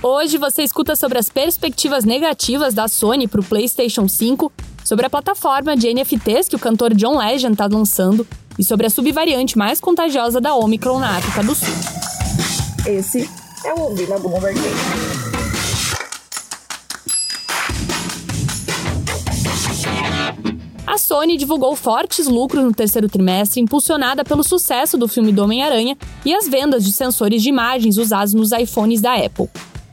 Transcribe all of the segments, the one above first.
Hoje você escuta sobre as perspectivas negativas da Sony para o PlayStation 5, sobre a plataforma de NFTs que o cantor John Legend está lançando e sobre a subvariante mais contagiosa da Omicron na África do Sul. Esse é o Ouvir na Bloomberg. A Sony divulgou fortes lucros no terceiro trimestre, impulsionada pelo sucesso do filme do Homem-Aranha e as vendas de sensores de imagens usados nos iPhones da Apple.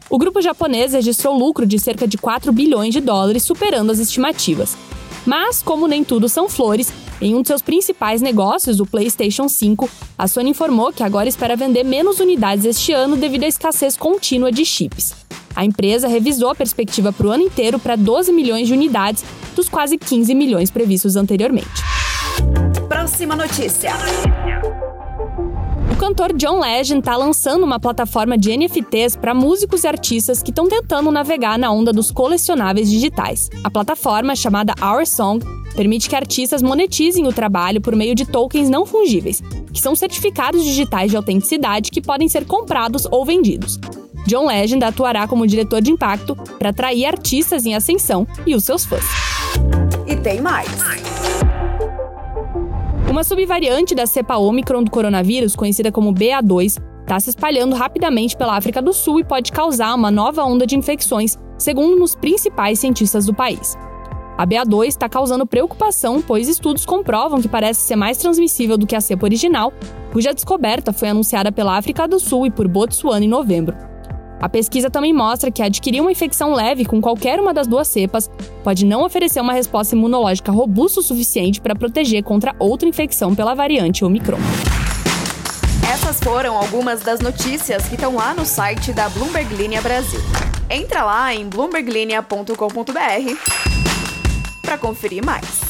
O grupo japonês registrou lucro de cerca de 4 bilhões de dólares, superando as estimativas. Mas, como nem tudo são flores, em um de seus principais negócios, o PlayStation 5, a Sony informou que agora espera vender menos unidades este ano devido à escassez contínua de chips. A empresa revisou a perspectiva para o ano inteiro para 12 milhões de unidades, dos quase 15 milhões previstos anteriormente. Próxima notícia. O cantor John Legend está lançando uma plataforma de NFTs para músicos e artistas que estão tentando navegar na onda dos colecionáveis digitais. A plataforma, chamada Our Song, permite que artistas monetizem o trabalho por meio de tokens não fungíveis, que são certificados digitais de autenticidade que podem ser comprados ou vendidos. John Legend atuará como diretor de impacto para atrair artistas em ascensão e os seus fãs. E tem mais. Uma subvariante da cepa Omicron do coronavírus, conhecida como BA2, está se espalhando rapidamente pela África do Sul e pode causar uma nova onda de infecções, segundo os principais cientistas do país. A BA2 está causando preocupação, pois estudos comprovam que parece ser mais transmissível do que a cepa original, cuja descoberta foi anunciada pela África do Sul e por Botsuana em novembro. A pesquisa também mostra que adquirir uma infecção leve com qualquer uma das duas cepas pode não oferecer uma resposta imunológica robusta o suficiente para proteger contra outra infecção pela variante Omicron. Essas foram algumas das notícias que estão lá no site da Bloomberg Linha Brasil. Entra lá em bloomberglinea.com.br para conferir mais.